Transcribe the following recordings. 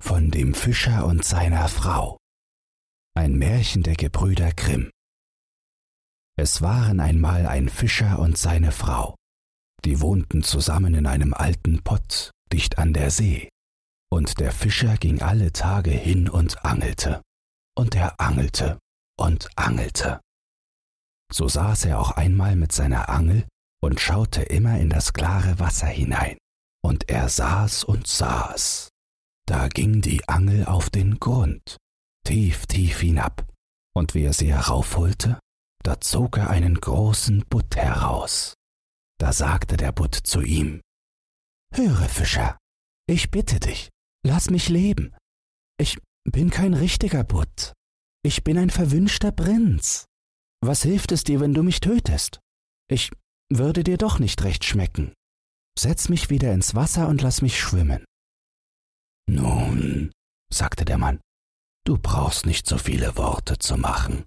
von dem Fischer und seiner Frau. Ein Märchen der Gebrüder Grimm. Es waren einmal ein Fischer und seine Frau. Die wohnten zusammen in einem alten Pott dicht an der See. Und der Fischer ging alle Tage hin und angelte. Und er angelte und angelte. So saß er auch einmal mit seiner Angel und schaute immer in das klare Wasser hinein. Und er saß und saß da ging die Angel auf den Grund, tief, tief hinab, und wie er sie heraufholte, da zog er einen großen Butt heraus. Da sagte der Butt zu ihm, Höre, Fischer, ich bitte dich, lass mich leben. Ich bin kein richtiger Butt. Ich bin ein verwünschter Prinz. Was hilft es dir, wenn du mich tötest? Ich würde dir doch nicht recht schmecken. Setz mich wieder ins Wasser und lass mich schwimmen. Nun, sagte der Mann, du brauchst nicht so viele Worte zu machen.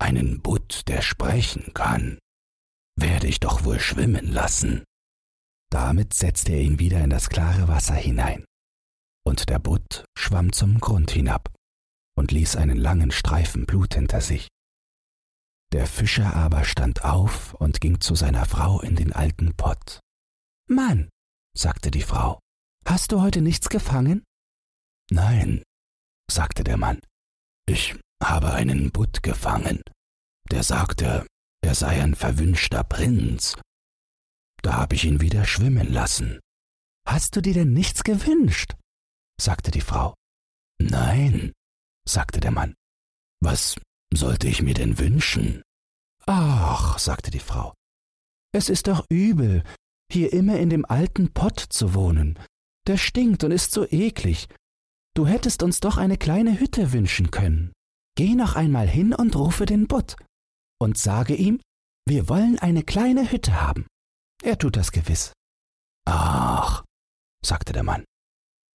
Einen Butt, der sprechen kann, werde ich doch wohl schwimmen lassen. Damit setzte er ihn wieder in das klare Wasser hinein, und der Butt schwamm zum Grund hinab und ließ einen langen Streifen Blut hinter sich. Der Fischer aber stand auf und ging zu seiner Frau in den alten Pott. Mann, sagte die Frau, Hast du heute nichts gefangen? Nein, sagte der Mann. Ich habe einen Butt gefangen. Der sagte, er sei ein verwünschter Prinz. Da habe ich ihn wieder schwimmen lassen. Hast du dir denn nichts gewünscht? sagte die Frau. Nein, sagte der Mann. Was sollte ich mir denn wünschen? Ach, sagte die Frau, es ist doch übel, hier immer in dem alten Pott zu wohnen der stinkt und ist so eklig. Du hättest uns doch eine kleine Hütte wünschen können. Geh noch einmal hin und rufe den Butt und sage ihm, wir wollen eine kleine Hütte haben. Er tut das gewiss. Ach, sagte der Mann,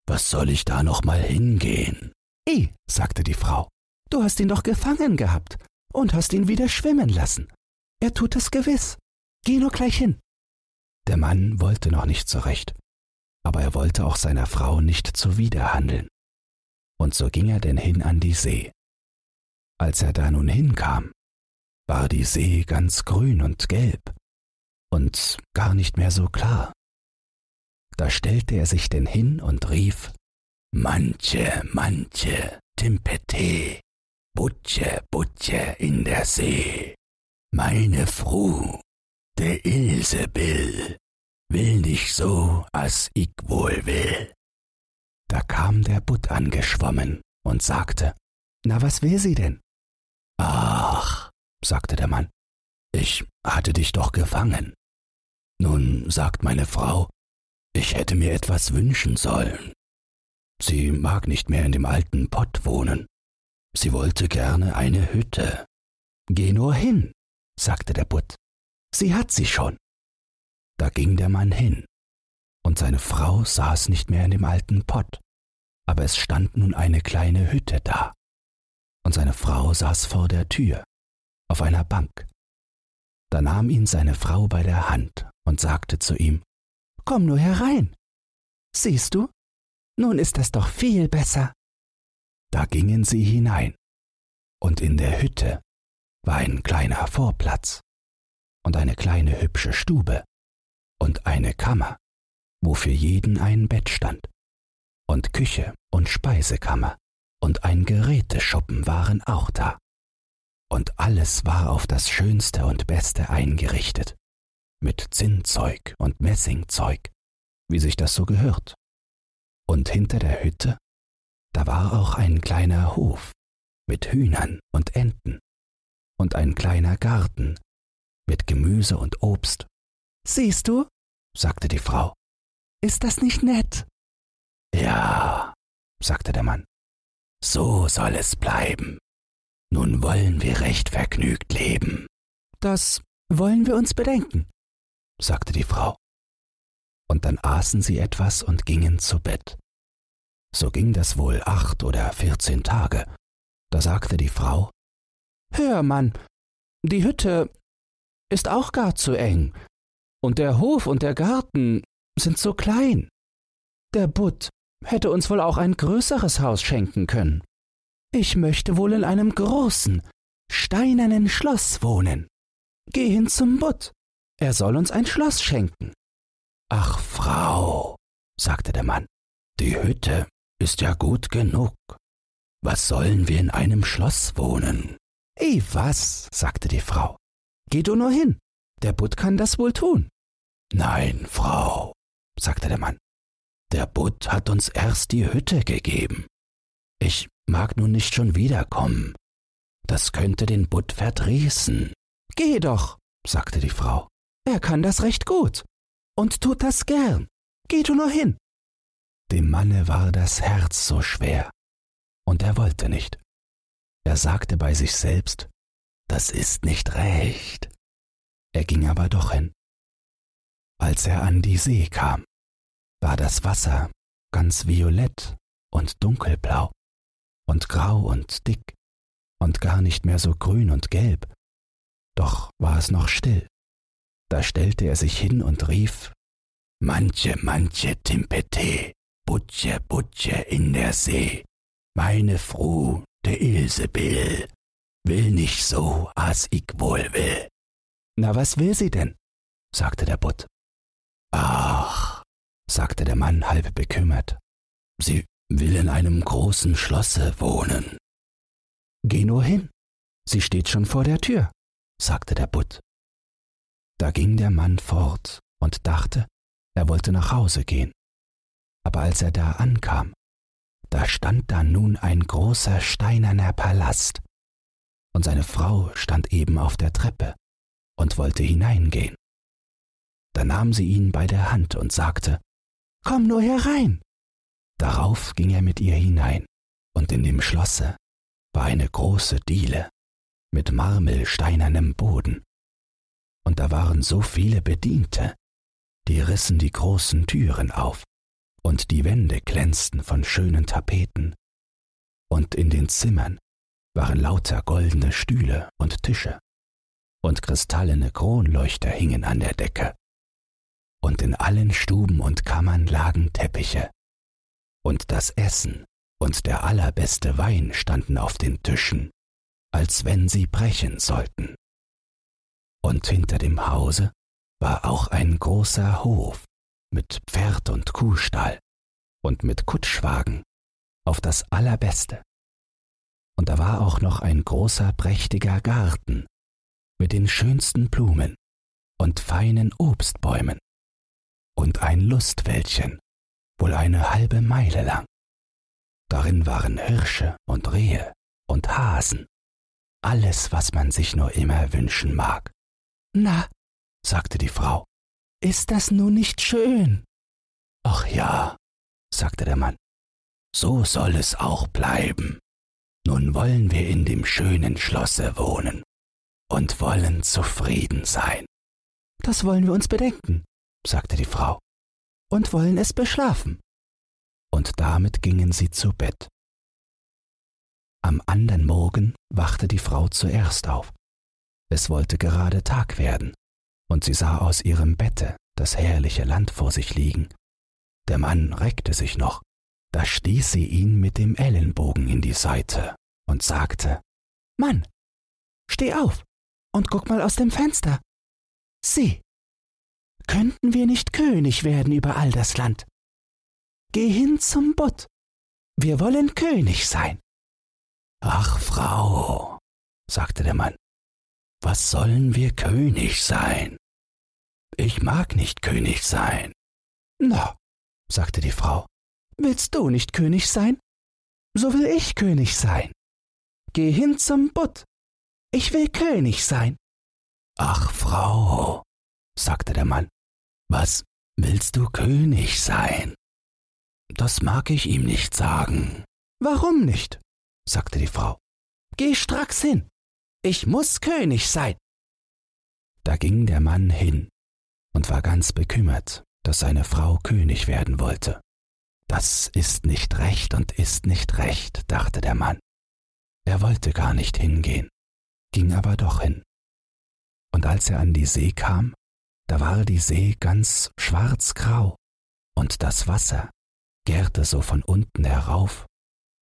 was soll ich da noch mal hingehen? Eh, sagte die Frau, du hast ihn doch gefangen gehabt und hast ihn wieder schwimmen lassen. Er tut das gewiss. Geh nur gleich hin. Der Mann wollte noch nicht zurecht aber er wollte auch seiner Frau nicht zuwiderhandeln. Und so ging er denn hin an die See. Als er da nun hinkam, war die See ganz grün und gelb und gar nicht mehr so klar. Da stellte er sich denn hin und rief Manche, manche, Timpete, Butche, Butche in der See, meine Fru, der Ilsebill, will nicht so, as ich wohl will. Da kam der Butt angeschwommen und sagte, Na, was will sie denn? Ach, sagte der Mann, ich hatte dich doch gefangen. Nun sagt meine Frau, ich hätte mir etwas wünschen sollen. Sie mag nicht mehr in dem alten Pott wohnen. Sie wollte gerne eine Hütte. Geh nur hin, sagte der Butt. Sie hat sie schon. Da ging der Mann hin, und seine Frau saß nicht mehr in dem alten Pott, aber es stand nun eine kleine Hütte da, und seine Frau saß vor der Tür, auf einer Bank. Da nahm ihn seine Frau bei der Hand und sagte zu ihm, Komm nur herein. Siehst du, nun ist das doch viel besser. Da gingen sie hinein, und in der Hütte war ein kleiner Vorplatz und eine kleine hübsche Stube und eine Kammer, wo für jeden ein Bett stand, und Küche und Speisekammer und ein Geräteschuppen waren auch da. Und alles war auf das Schönste und Beste eingerichtet, mit Zinnzeug und Messingzeug, wie sich das so gehört. Und hinter der Hütte, da war auch ein kleiner Hof mit Hühnern und Enten und ein kleiner Garten mit Gemüse und Obst. Siehst du, sagte die Frau. Ist das nicht nett? Ja, sagte der Mann. So soll es bleiben. Nun wollen wir recht vergnügt leben. Das wollen wir uns bedenken, sagte die Frau. Und dann aßen sie etwas und gingen zu Bett. So ging das wohl acht oder vierzehn Tage. Da sagte die Frau Hör, Mann, die Hütte ist auch gar zu eng und der Hof und der Garten sind so klein. Der Butt hätte uns wohl auch ein größeres Haus schenken können. Ich möchte wohl in einem großen, steinernen Schloss wohnen. Geh hin zum Butt, er soll uns ein Schloss schenken. Ach, Frau, sagte der Mann, die Hütte ist ja gut genug. Was sollen wir in einem Schloss wohnen? Eh was, sagte die Frau. Geh du nur hin, der Butt kann das wohl tun. Nein, Frau, sagte der Mann, der Butt hat uns erst die Hütte gegeben. Ich mag nun nicht schon wiederkommen. Das könnte den Butt verdrießen. Geh doch, sagte die Frau. Er kann das recht gut und tut das gern. Geh du nur hin. Dem Manne war das Herz so schwer, und er wollte nicht. Er sagte bei sich selbst, das ist nicht recht. Er ging aber doch hin. Als er an die See kam, war das Wasser ganz violett und dunkelblau und grau und dick und gar nicht mehr so grün und gelb, doch war es noch still. Da stellte er sich hin und rief Manche, manche Timpete, Butche, Butche in der See, meine Fru, de Ilsebill, will nicht so, as ich wohl will. Na, was will sie denn? sagte der Butt. Ach, sagte der Mann halb bekümmert, sie will in einem großen Schlosse wohnen. Geh nur hin, sie steht schon vor der Tür, sagte der Butt. Da ging der Mann fort und dachte, er wollte nach Hause gehen. Aber als er da ankam, da stand da nun ein großer steinerner Palast, und seine Frau stand eben auf der Treppe und wollte hineingehen. Da nahm sie ihn bei der Hand und sagte, Komm nur herein. Darauf ging er mit ihr hinein, und in dem Schlosse war eine große Diele mit marmelsteinernem Boden. Und da waren so viele Bediente, die rissen die großen Türen auf, und die Wände glänzten von schönen Tapeten, und in den Zimmern waren lauter goldene Stühle und Tische, und kristallene Kronleuchter hingen an der Decke, und in allen Stuben und Kammern lagen Teppiche, und das Essen und der allerbeste Wein standen auf den Tischen, als wenn sie brechen sollten. Und hinter dem Hause war auch ein großer Hof mit Pferd und Kuhstall und mit Kutschwagen auf das allerbeste. Und da war auch noch ein großer prächtiger Garten mit den schönsten Blumen und feinen Obstbäumen und ein Lustwäldchen, wohl eine halbe Meile lang. Darin waren Hirsche und Rehe und Hasen, alles, was man sich nur immer wünschen mag. Na, sagte die Frau, ist das nun nicht schön? Ach ja, sagte der Mann, so soll es auch bleiben. Nun wollen wir in dem schönen Schlosse wohnen und wollen zufrieden sein. Das wollen wir uns bedenken, sagte die Frau, und wollen es beschlafen. Und damit gingen sie zu Bett. Am andern Morgen wachte die Frau zuerst auf. Es wollte gerade Tag werden, und sie sah aus ihrem Bette das herrliche Land vor sich liegen. Der Mann reckte sich noch, da stieß sie ihn mit dem Ellenbogen in die Seite und sagte Mann, steh auf und guck mal aus dem Fenster. Sieh, könnten wir nicht König werden über all das Land? Geh hin zum Butt. Wir wollen König sein. Ach, Frau, sagte der Mann, was sollen wir König sein? Ich mag nicht König sein. Na, sagte die Frau, willst du nicht König sein? So will ich König sein. Geh hin zum Butt. Ich will König sein. Ach, Frau, sagte der Mann, was willst du König sein? Das mag ich ihm nicht sagen. Warum nicht? sagte die Frau. Geh stracks hin. Ich muss König sein. Da ging der Mann hin und war ganz bekümmert, dass seine Frau König werden wollte. Das ist nicht recht und ist nicht recht, dachte der Mann. Er wollte gar nicht hingehen, ging aber doch hin. Und als er an die See kam, da war die See ganz schwarzgrau und das Wasser gärte so von unten herauf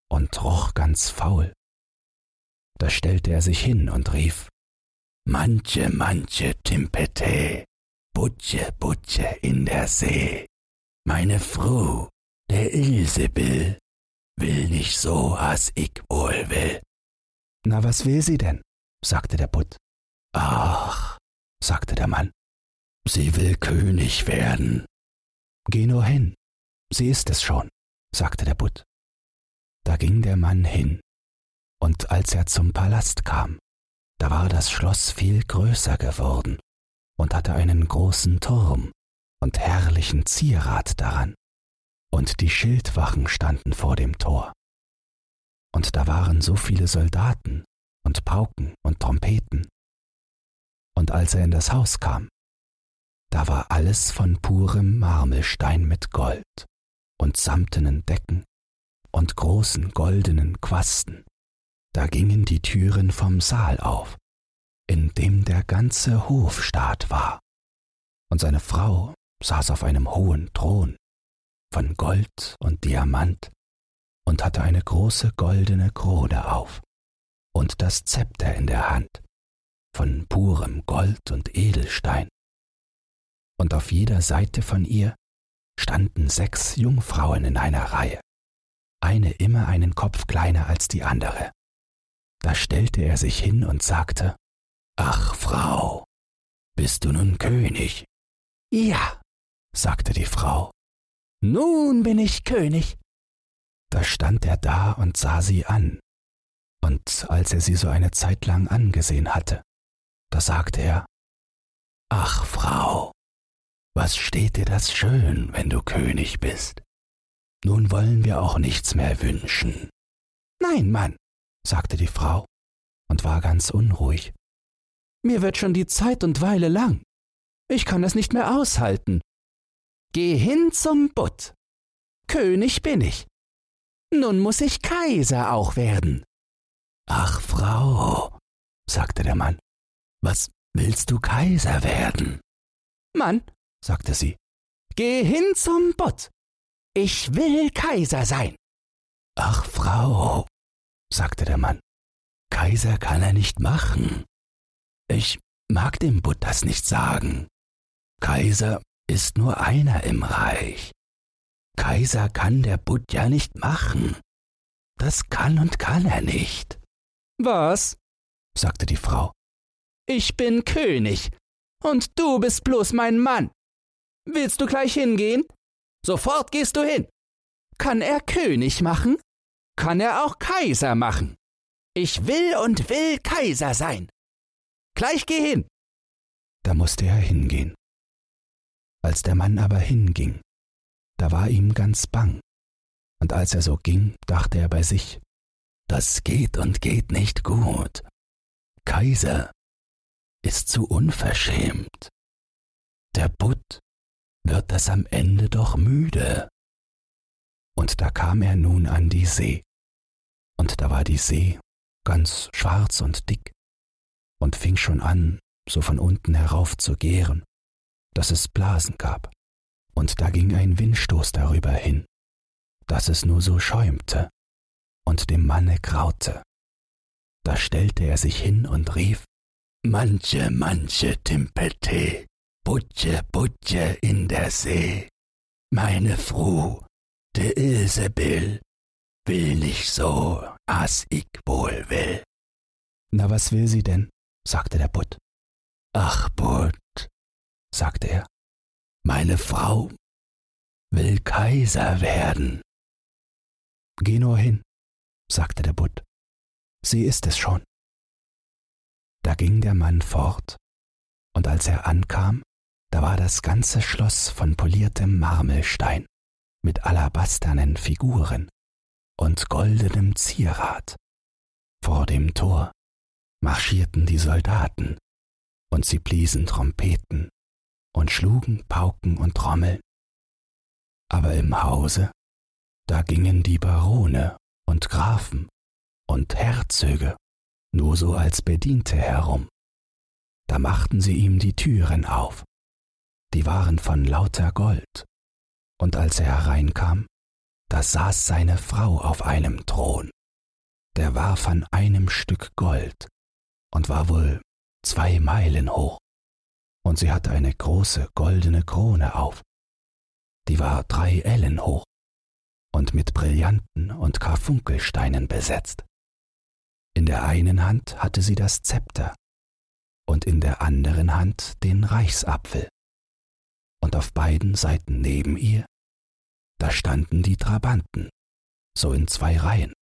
und roch ganz faul. Da stellte er sich hin und rief, Manche, manche Timpete, Butche, Butche in der See. Meine Frau, der Ilsebill, will nicht so, as ich wohl will. Na, was will sie denn? Sagte der Butt. Ach, sagte der Mann, sie will König werden. Geh nur hin, sie ist es schon, sagte der Butt. Da ging der Mann hin, und als er zum Palast kam, da war das Schloss viel größer geworden und hatte einen großen Turm und herrlichen Zierat daran, und die Schildwachen standen vor dem Tor. Und da waren so viele Soldaten und Pauken und Trompeten. Und als er in das Haus kam, da war alles von purem Marmelstein mit Gold und samtenen Decken und großen goldenen Quasten. Da gingen die Türen vom Saal auf, in dem der ganze Hofstaat war, und seine Frau saß auf einem hohen Thron von Gold und Diamant und hatte eine große goldene Krone auf und das Zepter in der Hand von purem Gold und Edelstein. Und auf jeder Seite von ihr standen sechs Jungfrauen in einer Reihe, eine immer einen Kopf kleiner als die andere. Da stellte er sich hin und sagte, Ach Frau, bist du nun König? Ja, sagte die Frau, nun bin ich König. Da stand er da und sah sie an, und als er sie so eine Zeit lang angesehen hatte, da sagte er, Ach Frau, was steht dir das schön, wenn du König bist? Nun wollen wir auch nichts mehr wünschen. Nein, Mann, sagte die Frau und war ganz unruhig. Mir wird schon die Zeit und Weile lang. Ich kann es nicht mehr aushalten. Geh hin zum Butt. König bin ich. Nun muss ich Kaiser auch werden. Ach, Frau, sagte der Mann, was willst du Kaiser werden? Mann, sagte sie, geh hin zum Butt. Ich will Kaiser sein. Ach, Frau, sagte der Mann. Kaiser kann er nicht machen. Ich mag dem Butt das nicht sagen. Kaiser ist nur einer im Reich. Kaiser kann der Butt ja nicht machen. Das kann und kann er nicht. Was? sagte die Frau. Ich bin König, und du bist bloß mein Mann. Willst du gleich hingehen? Sofort gehst du hin. Kann er König machen? kann er auch Kaiser machen. Ich will und will Kaiser sein. Gleich geh hin. Da musste er hingehen. Als der Mann aber hinging, da war ihm ganz bang, und als er so ging, dachte er bei sich, das geht und geht nicht gut. Kaiser ist zu unverschämt. Der Butt wird das am Ende doch müde. Und da kam er nun an die See und da war die See ganz schwarz und dick und fing schon an, so von unten herauf zu gären, dass es Blasen gab, und da ging ein Windstoß darüber hin, dass es nur so schäumte und dem Manne graute. Da stellte er sich hin und rief, Manche, manche Timpete, Butche, Butche in der See, meine Fru, de Ilsebill, will nicht so, as ich wohl will. Na, was will sie denn? sagte der Butt. Ach, Butt, sagte er, meine Frau will Kaiser werden. Geh nur hin, sagte der Butt. Sie ist es schon. Da ging der Mann fort, und als er ankam, da war das ganze Schloss von poliertem Marmelstein mit alabasternen Figuren und goldenem Zierat. Vor dem Tor marschierten die Soldaten, und sie bliesen Trompeten und schlugen Pauken und Trommeln. Aber im Hause, da gingen die Barone und Grafen und Herzöge nur so als Bediente herum. Da machten sie ihm die Türen auf, die waren von lauter Gold, und als er hereinkam, da saß seine Frau auf einem Thron. Der war von einem Stück Gold und war wohl zwei Meilen hoch, und sie hatte eine große goldene Krone auf. Die war drei Ellen hoch und mit Brillanten und Karfunkelsteinen besetzt. In der einen Hand hatte sie das Zepter und in der anderen Hand den Reichsapfel. Und auf beiden Seiten neben ihr, da standen die Trabanten, so in zwei Reihen,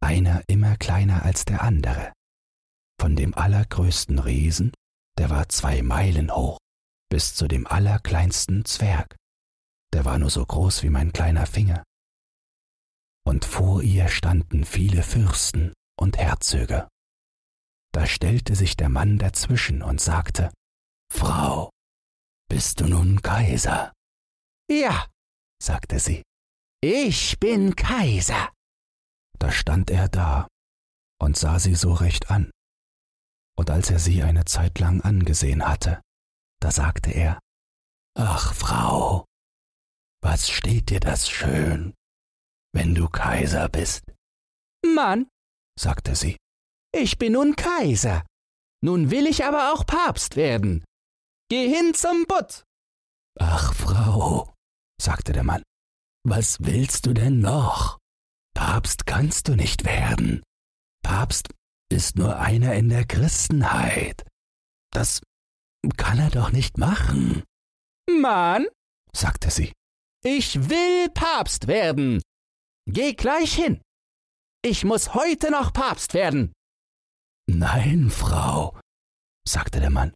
einer immer kleiner als der andere. Von dem allergrößten Riesen, der war zwei Meilen hoch, bis zu dem allerkleinsten Zwerg, der war nur so groß wie mein kleiner Finger. Und vor ihr standen viele Fürsten und Herzöge. Da stellte sich der Mann dazwischen und sagte, Frau, bist du nun Kaiser? Ja, sagte sie, ich bin Kaiser. Da stand er da und sah sie so recht an. Und als er sie eine Zeit lang angesehen hatte, da sagte er, Ach Frau, was steht dir das schön, wenn du Kaiser bist? Mann, sagte sie, ich bin nun Kaiser. Nun will ich aber auch Papst werden. Geh hin zum Butt. Ach, Frau, sagte der Mann, was willst du denn noch? Papst kannst du nicht werden. Papst ist nur einer in der Christenheit. Das kann er doch nicht machen. Mann, sagte sie, ich will Papst werden. Geh gleich hin. Ich muss heute noch Papst werden. Nein, Frau, sagte der Mann,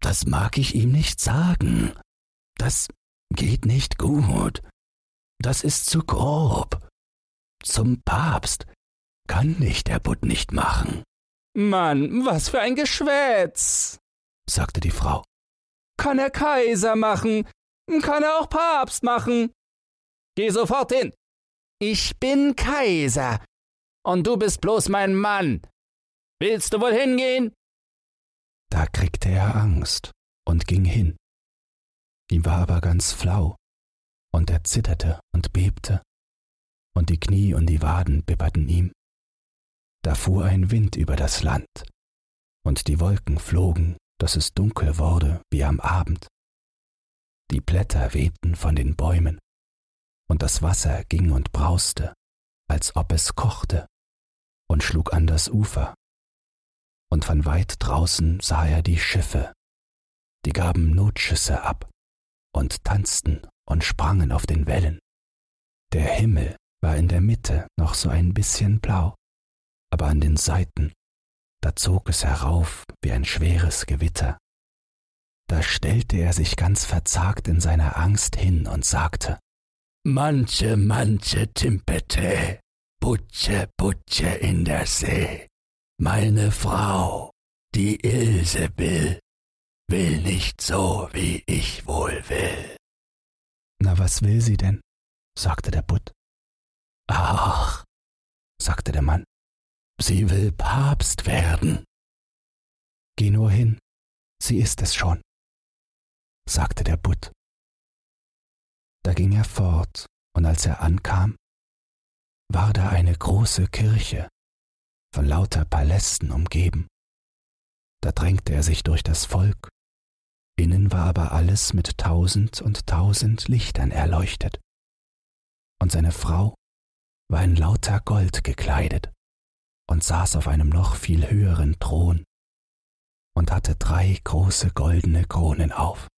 das mag ich ihm nicht sagen. Das geht nicht gut. Das ist zu grob. Zum Papst kann dich der Butt nicht machen. Mann, was für ein Geschwätz, sagte die Frau. Kann er Kaiser machen, kann er auch Papst machen. Geh sofort hin. Ich bin Kaiser, und du bist bloß mein Mann. Willst du wohl hingehen? Da kriegte er Angst und ging hin. Ihm war aber ganz flau, und er zitterte und bebte, und die Knie und die Waden bibberten ihm. Da fuhr ein Wind über das Land, und die Wolken flogen, dass es dunkel wurde wie am Abend. Die Blätter wehten von den Bäumen, und das Wasser ging und brauste, als ob es kochte, und schlug an das Ufer. Und von weit draußen sah er die Schiffe, die gaben Notschüsse ab und tanzten und sprangen auf den Wellen. Der Himmel war in der Mitte noch so ein bisschen blau, aber an den Seiten, da zog es herauf wie ein schweres Gewitter. Da stellte er sich ganz verzagt in seiner Angst hin und sagte, Manche, manche Timpete, Butsche, Butsche in der See. Meine Frau, die Ilse will, will nicht so, wie ich wohl will. Na, was will sie denn? sagte der Butt. Ach, sagte der Mann, sie will Papst werden. Geh nur hin, sie ist es schon, sagte der Butt. Da ging er fort, und als er ankam, war da eine große Kirche, von lauter Palästen umgeben. Da drängte er sich durch das Volk, innen war aber alles mit tausend und tausend Lichtern erleuchtet, und seine Frau war in lauter Gold gekleidet und saß auf einem noch viel höheren Thron und hatte drei große goldene Kronen auf.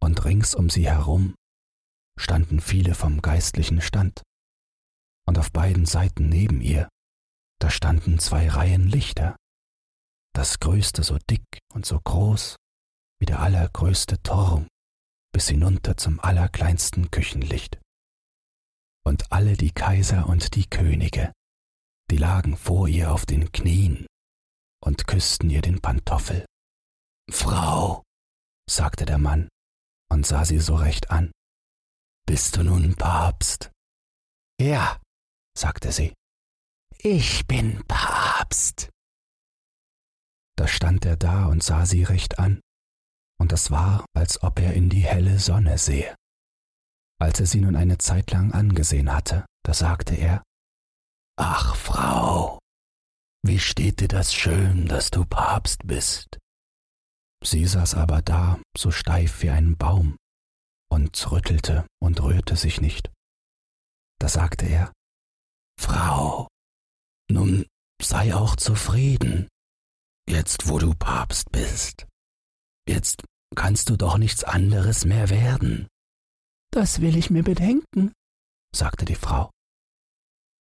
Und rings um sie herum standen viele vom geistlichen Stand, und auf beiden Seiten neben ihr, da standen zwei Reihen Lichter, das größte so dick und so groß wie der allergrößte Turm bis hinunter zum allerkleinsten Küchenlicht. Und alle die Kaiser und die Könige, die lagen vor ihr auf den Knien und küssten ihr den Pantoffel. Frau, sagte der Mann und sah sie so recht an, bist du nun Papst? Ja, sagte sie. Ich bin Papst. Da stand er da und sah sie recht an, und es war, als ob er in die helle Sonne sehe. Als er sie nun eine Zeit lang angesehen hatte, da sagte er, Ach, Frau, wie steht dir das schön, dass du Papst bist? Sie saß aber da, so steif wie ein Baum, und rüttelte und rührte sich nicht. Da sagte er, Frau, nun sei auch zufrieden, jetzt wo du Papst bist. Jetzt kannst du doch nichts anderes mehr werden. Das will ich mir bedenken, sagte die Frau.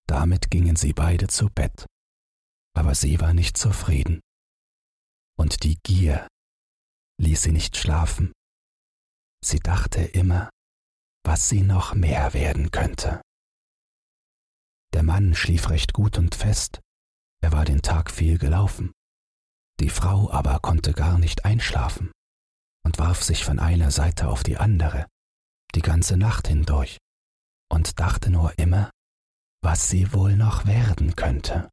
Damit gingen sie beide zu Bett, aber sie war nicht zufrieden. Und die Gier ließ sie nicht schlafen. Sie dachte immer, was sie noch mehr werden könnte. Der Mann schlief recht gut und fest, er war den Tag viel gelaufen. Die Frau aber konnte gar nicht einschlafen und warf sich von einer Seite auf die andere, die ganze Nacht hindurch, und dachte nur immer, was sie wohl noch werden könnte,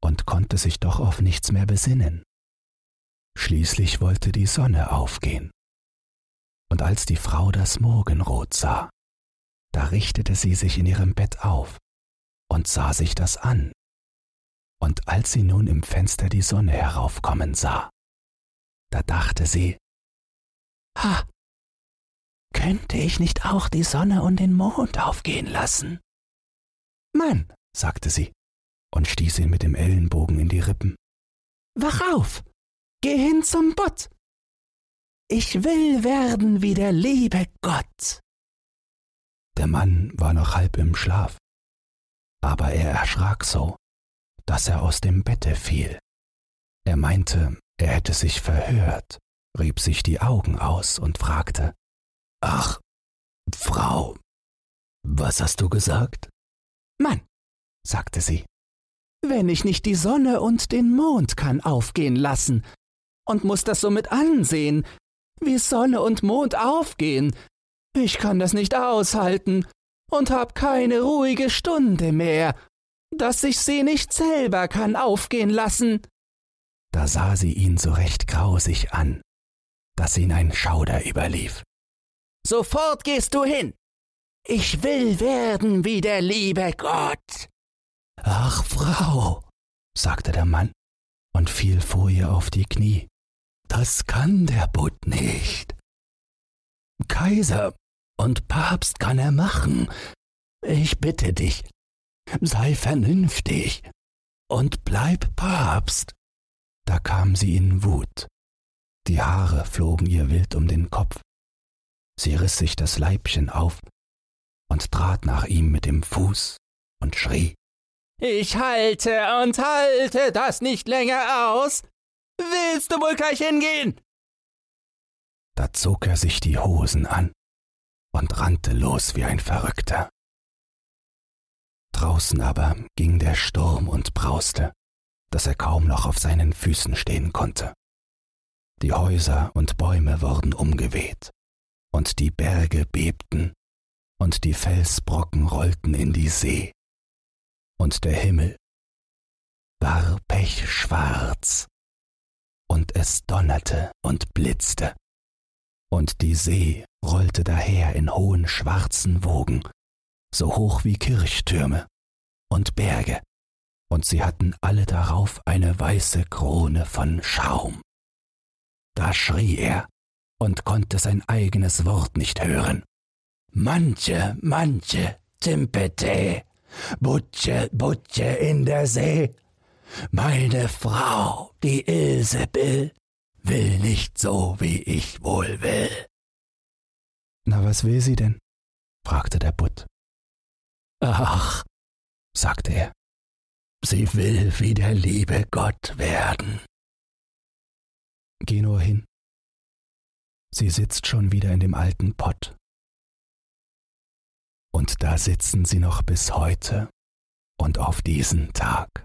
und konnte sich doch auf nichts mehr besinnen. Schließlich wollte die Sonne aufgehen. Und als die Frau das Morgenrot sah, da richtete sie sich in ihrem Bett auf und sah sich das an. Und als sie nun im Fenster die Sonne heraufkommen sah, da dachte sie, Ha, könnte ich nicht auch die Sonne und den Mond aufgehen lassen? Mann, sagte sie und stieß ihn mit dem Ellenbogen in die Rippen. Wach auf! Geh hin zum Butt. Ich will werden wie der liebe Gott. Der Mann war noch halb im Schlaf, aber er erschrak so, dass er aus dem Bette fiel. Er meinte, er hätte sich verhört, rieb sich die Augen aus und fragte Ach, Frau, was hast du gesagt? Mann, sagte sie, wenn ich nicht die Sonne und den Mond kann aufgehen lassen, und muss das somit ansehen, wie Sonne und Mond aufgehen. Ich kann das nicht aushalten und hab keine ruhige Stunde mehr, dass ich sie nicht selber kann aufgehen lassen. Da sah sie ihn so recht grausig an, dass ihn ein Schauder überlief. Sofort gehst du hin. Ich will werden wie der liebe Gott. Ach, Frau, sagte der Mann und fiel vor ihr auf die Knie. Das kann der Butt nicht. Kaiser und Papst kann er machen. Ich bitte dich, sei vernünftig und bleib Papst. Da kam sie in Wut. Die Haare flogen ihr wild um den Kopf. Sie riss sich das Leibchen auf und trat nach ihm mit dem Fuß und schrie. Ich halte und halte das nicht länger aus. Willst du wohl gleich hingehen? Da zog er sich die Hosen an und rannte los wie ein Verrückter. Draußen aber ging der Sturm und brauste, dass er kaum noch auf seinen Füßen stehen konnte. Die Häuser und Bäume wurden umgeweht, und die Berge bebten, und die Felsbrocken rollten in die See, und der Himmel war pechschwarz und es donnerte und blitzte, und die See rollte daher in hohen schwarzen Wogen, so hoch wie Kirchtürme und Berge, und sie hatten alle darauf eine weiße Krone von Schaum. Da schrie er und konnte sein eigenes Wort nicht hören. Manche, manche, Timpete, Butche, Butche in der See, meine Frau, die Ilsebill, will nicht so, wie ich wohl will. Na, was will sie denn? fragte der Butt. Ach, sagte er, sie will wie der liebe Gott werden. Geh nur hin. Sie sitzt schon wieder in dem alten Pott. Und da sitzen sie noch bis heute und auf diesen Tag.